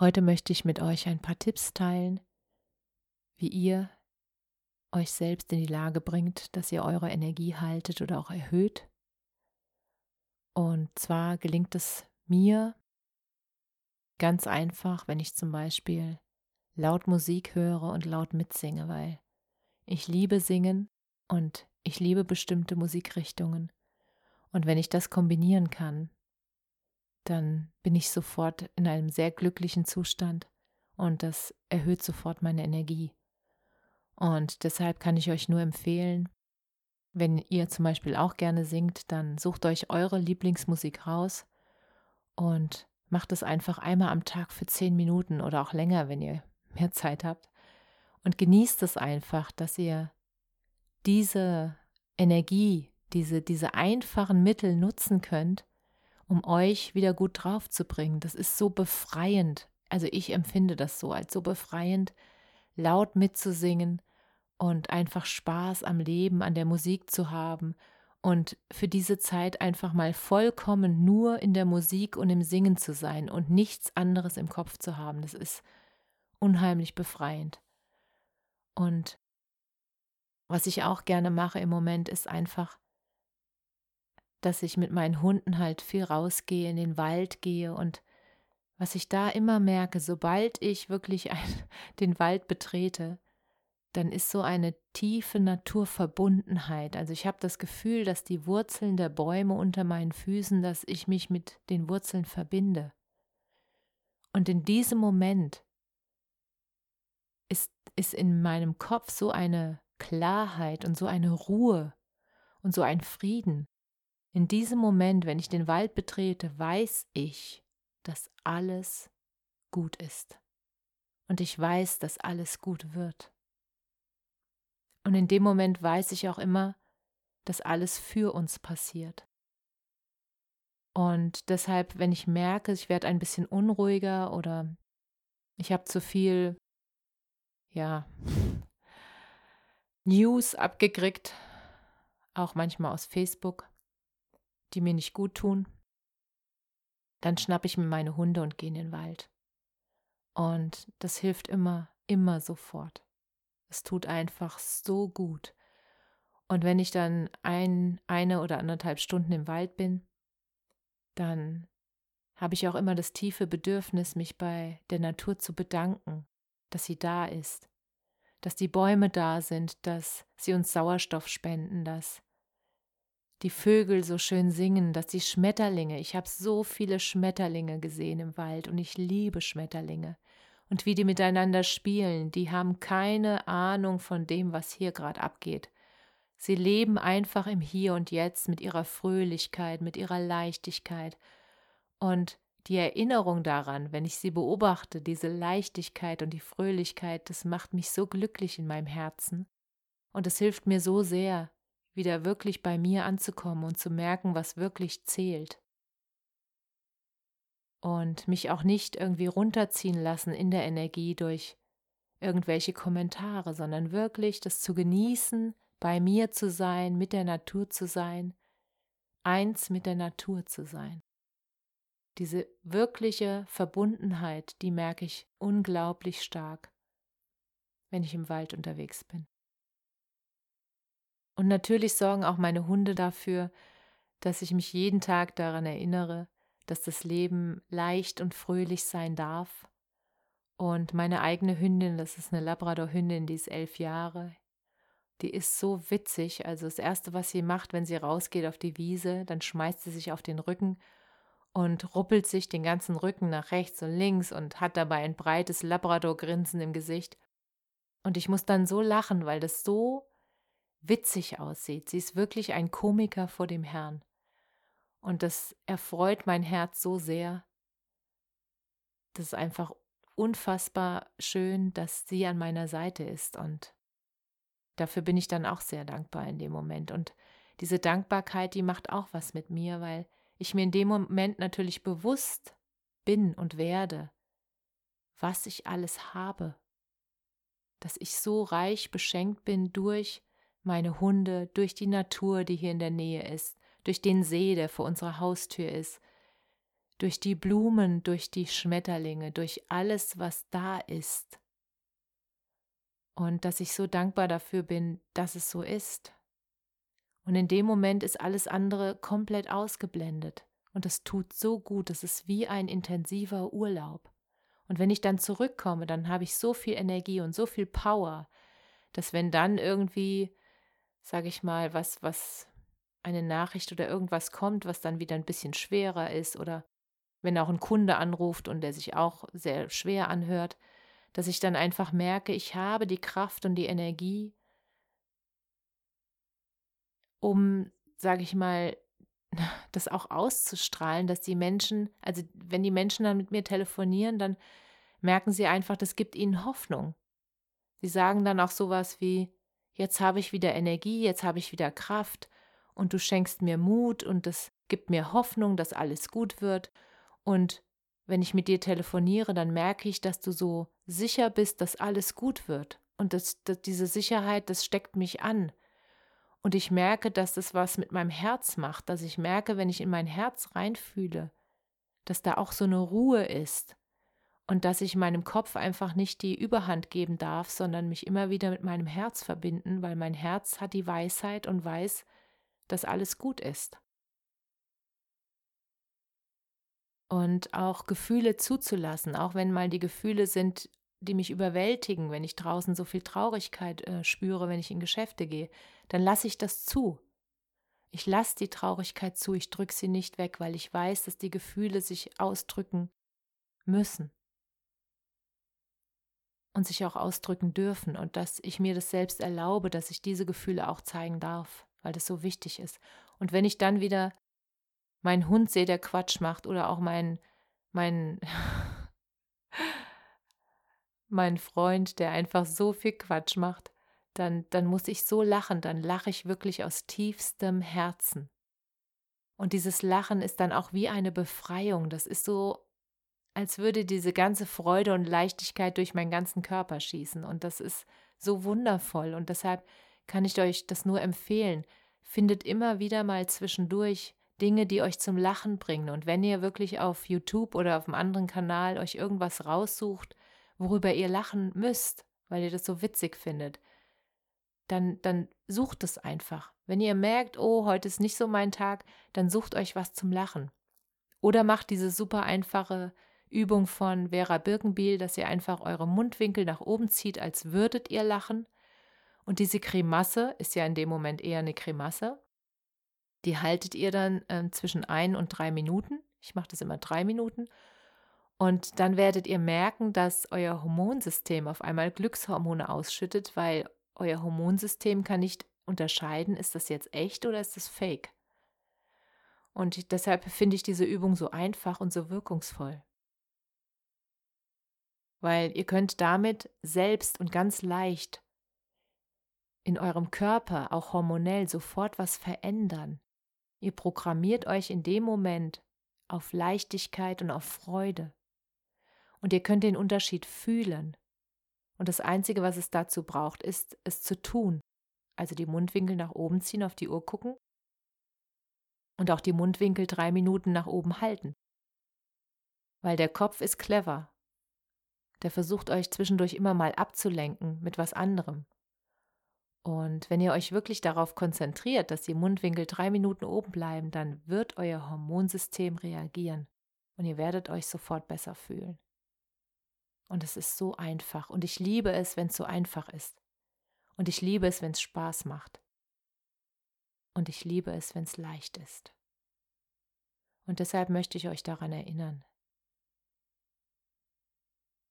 Heute möchte ich mit euch ein paar Tipps teilen, wie ihr euch selbst in die Lage bringt, dass ihr eure Energie haltet oder auch erhöht. Und zwar gelingt es mir ganz einfach, wenn ich zum Beispiel laut Musik höre und laut mitsinge, weil ich liebe Singen und ich liebe bestimmte Musikrichtungen. Und wenn ich das kombinieren kann, dann bin ich sofort in einem sehr glücklichen Zustand und das erhöht sofort meine Energie. Und deshalb kann ich euch nur empfehlen, wenn ihr zum Beispiel auch gerne singt, dann sucht euch eure Lieblingsmusik raus und macht es einfach einmal am Tag für zehn Minuten oder auch länger, wenn ihr mehr Zeit habt. Und genießt es einfach, dass ihr diese Energie, diese, diese einfachen Mittel nutzen könnt, um euch wieder gut drauf zu bringen. Das ist so befreiend. Also ich empfinde das so als so befreiend, laut mitzusingen und einfach Spaß am Leben, an der Musik zu haben und für diese Zeit einfach mal vollkommen nur in der Musik und im Singen zu sein und nichts anderes im Kopf zu haben. Das ist unheimlich befreiend. Und was ich auch gerne mache im Moment ist einfach dass ich mit meinen Hunden halt viel rausgehe, in den Wald gehe und was ich da immer merke, sobald ich wirklich ein, den Wald betrete, dann ist so eine tiefe Naturverbundenheit. Also ich habe das Gefühl, dass die Wurzeln der Bäume unter meinen Füßen, dass ich mich mit den Wurzeln verbinde. Und in diesem Moment ist, ist in meinem Kopf so eine Klarheit und so eine Ruhe und so ein Frieden, in diesem Moment, wenn ich den Wald betrete, weiß ich, dass alles gut ist. Und ich weiß, dass alles gut wird. Und in dem Moment weiß ich auch immer, dass alles für uns passiert. Und deshalb, wenn ich merke, ich werde ein bisschen unruhiger oder ich habe zu viel, ja, News abgekriegt, auch manchmal aus Facebook, die mir nicht gut tun, dann schnappe ich mir meine Hunde und gehe in den Wald. Und das hilft immer, immer sofort. Es tut einfach so gut. Und wenn ich dann ein, eine oder anderthalb Stunden im Wald bin, dann habe ich auch immer das tiefe Bedürfnis, mich bei der Natur zu bedanken, dass sie da ist, dass die Bäume da sind, dass sie uns Sauerstoff spenden, dass die Vögel so schön singen, dass die Schmetterlinge, ich habe so viele Schmetterlinge gesehen im Wald und ich liebe Schmetterlinge. Und wie die miteinander spielen, die haben keine Ahnung von dem, was hier gerade abgeht. Sie leben einfach im Hier und Jetzt mit ihrer Fröhlichkeit, mit ihrer Leichtigkeit. Und die Erinnerung daran, wenn ich sie beobachte, diese Leichtigkeit und die Fröhlichkeit, das macht mich so glücklich in meinem Herzen. Und es hilft mir so sehr, wieder wirklich bei mir anzukommen und zu merken, was wirklich zählt. Und mich auch nicht irgendwie runterziehen lassen in der Energie durch irgendwelche Kommentare, sondern wirklich das zu genießen, bei mir zu sein, mit der Natur zu sein, eins mit der Natur zu sein. Diese wirkliche Verbundenheit, die merke ich unglaublich stark, wenn ich im Wald unterwegs bin. Und natürlich sorgen auch meine Hunde dafür, dass ich mich jeden Tag daran erinnere, dass das Leben leicht und fröhlich sein darf. Und meine eigene Hündin, das ist eine Labrador-Hündin, die ist elf Jahre, die ist so witzig. Also das Erste, was sie macht, wenn sie rausgeht auf die Wiese, dann schmeißt sie sich auf den Rücken und ruppelt sich den ganzen Rücken nach rechts und links und hat dabei ein breites Labrador-Grinsen im Gesicht. Und ich muss dann so lachen, weil das so witzig aussieht. Sie ist wirklich ein Komiker vor dem Herrn. Und das erfreut mein Herz so sehr. Das ist einfach unfassbar schön, dass sie an meiner Seite ist. Und dafür bin ich dann auch sehr dankbar in dem Moment. Und diese Dankbarkeit, die macht auch was mit mir, weil ich mir in dem Moment natürlich bewusst bin und werde, was ich alles habe, dass ich so reich beschenkt bin durch meine Hunde, durch die Natur, die hier in der Nähe ist, durch den See, der vor unserer Haustür ist, durch die Blumen, durch die Schmetterlinge, durch alles, was da ist. Und dass ich so dankbar dafür bin, dass es so ist. Und in dem Moment ist alles andere komplett ausgeblendet. Und das tut so gut, es ist wie ein intensiver Urlaub. Und wenn ich dann zurückkomme, dann habe ich so viel Energie und so viel Power, dass wenn dann irgendwie, sage ich mal, was, was eine Nachricht oder irgendwas kommt, was dann wieder ein bisschen schwerer ist oder wenn auch ein Kunde anruft und der sich auch sehr schwer anhört, dass ich dann einfach merke, ich habe die Kraft und die Energie, um, sage ich mal, das auch auszustrahlen, dass die Menschen, also wenn die Menschen dann mit mir telefonieren, dann merken sie einfach, das gibt ihnen Hoffnung. Sie sagen dann auch sowas wie, jetzt habe ich wieder Energie, jetzt habe ich wieder Kraft und du schenkst mir Mut und das gibt mir Hoffnung, dass alles gut wird. Und wenn ich mit dir telefoniere, dann merke ich, dass du so sicher bist, dass alles gut wird. Und das, das, diese Sicherheit, das steckt mich an. Und ich merke, dass das was mit meinem Herz macht, dass ich merke, wenn ich in mein Herz reinfühle, dass da auch so eine Ruhe ist und dass ich meinem Kopf einfach nicht die Überhand geben darf, sondern mich immer wieder mit meinem Herz verbinden, weil mein Herz hat die Weisheit und weiß, dass alles gut ist. Und auch Gefühle zuzulassen, auch wenn mal die Gefühle sind, die mich überwältigen, wenn ich draußen so viel Traurigkeit äh, spüre, wenn ich in Geschäfte gehe, dann lasse ich das zu. Ich lasse die Traurigkeit zu, ich drücke sie nicht weg, weil ich weiß, dass die Gefühle sich ausdrücken müssen und sich auch ausdrücken dürfen und dass ich mir das selbst erlaube, dass ich diese Gefühle auch zeigen darf, weil das so wichtig ist. Und wenn ich dann wieder meinen Hund sehe, der Quatsch macht oder auch mein mein mein Freund, der einfach so viel Quatsch macht, dann, dann muss ich so lachen, dann lache ich wirklich aus tiefstem Herzen. Und dieses Lachen ist dann auch wie eine Befreiung. Das ist so, als würde diese ganze Freude und Leichtigkeit durch meinen ganzen Körper schießen. Und das ist so wundervoll. Und deshalb kann ich euch das nur empfehlen. Findet immer wieder mal zwischendurch Dinge, die euch zum Lachen bringen. Und wenn ihr wirklich auf YouTube oder auf einem anderen Kanal euch irgendwas raussucht, worüber ihr lachen müsst, weil ihr das so witzig findet, dann, dann sucht es einfach. Wenn ihr merkt, oh, heute ist nicht so mein Tag, dann sucht euch was zum Lachen. Oder macht diese super einfache Übung von Vera Birkenbiel, dass ihr einfach eure Mundwinkel nach oben zieht, als würdet ihr lachen. Und diese Grimasse ist ja in dem Moment eher eine Grimasse. Die haltet ihr dann äh, zwischen ein und drei Minuten. Ich mache das immer drei Minuten. Und dann werdet ihr merken, dass euer Hormonsystem auf einmal Glückshormone ausschüttet, weil euer Hormonsystem kann nicht unterscheiden, ist das jetzt echt oder ist das fake. Und deshalb finde ich diese Übung so einfach und so wirkungsvoll. Weil ihr könnt damit selbst und ganz leicht in eurem Körper, auch hormonell, sofort was verändern. Ihr programmiert euch in dem Moment auf Leichtigkeit und auf Freude. Und ihr könnt den Unterschied fühlen. Und das Einzige, was es dazu braucht, ist, es zu tun. Also die Mundwinkel nach oben ziehen, auf die Uhr gucken und auch die Mundwinkel drei Minuten nach oben halten. Weil der Kopf ist clever. Der versucht euch zwischendurch immer mal abzulenken mit was anderem. Und wenn ihr euch wirklich darauf konzentriert, dass die Mundwinkel drei Minuten oben bleiben, dann wird euer Hormonsystem reagieren und ihr werdet euch sofort besser fühlen. Und es ist so einfach. Und ich liebe es, wenn es so einfach ist. Und ich liebe es, wenn es Spaß macht. Und ich liebe es, wenn es leicht ist. Und deshalb möchte ich euch daran erinnern.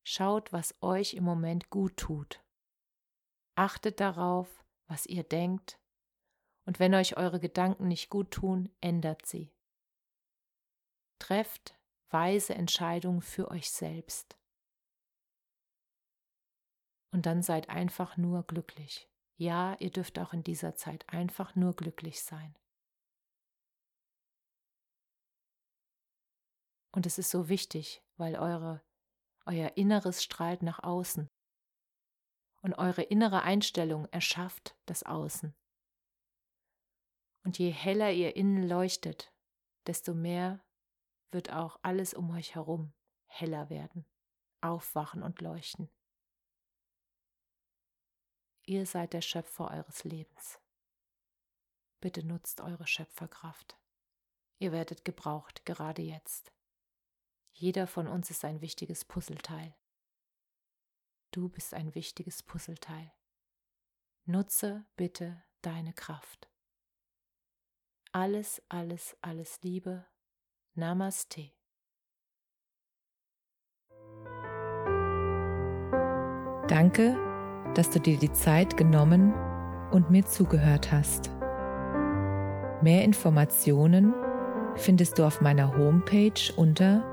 Schaut, was euch im Moment gut tut. Achtet darauf, was ihr denkt, und wenn euch eure Gedanken nicht gut tun, ändert sie. Trefft weise Entscheidungen für euch selbst. Und dann seid einfach nur glücklich. Ja, ihr dürft auch in dieser Zeit einfach nur glücklich sein. Und es ist so wichtig, weil eure, euer Inneres strahlt nach außen. Und eure innere Einstellung erschafft das Außen. Und je heller ihr innen leuchtet, desto mehr wird auch alles um euch herum heller werden, aufwachen und leuchten. Ihr seid der Schöpfer eures Lebens. Bitte nutzt eure Schöpferkraft. Ihr werdet gebraucht, gerade jetzt. Jeder von uns ist ein wichtiges Puzzleteil. Du bist ein wichtiges Puzzleteil. Nutze bitte deine Kraft. Alles, alles, alles Liebe. Namaste. Danke, dass du dir die Zeit genommen und mir zugehört hast. Mehr Informationen findest du auf meiner Homepage unter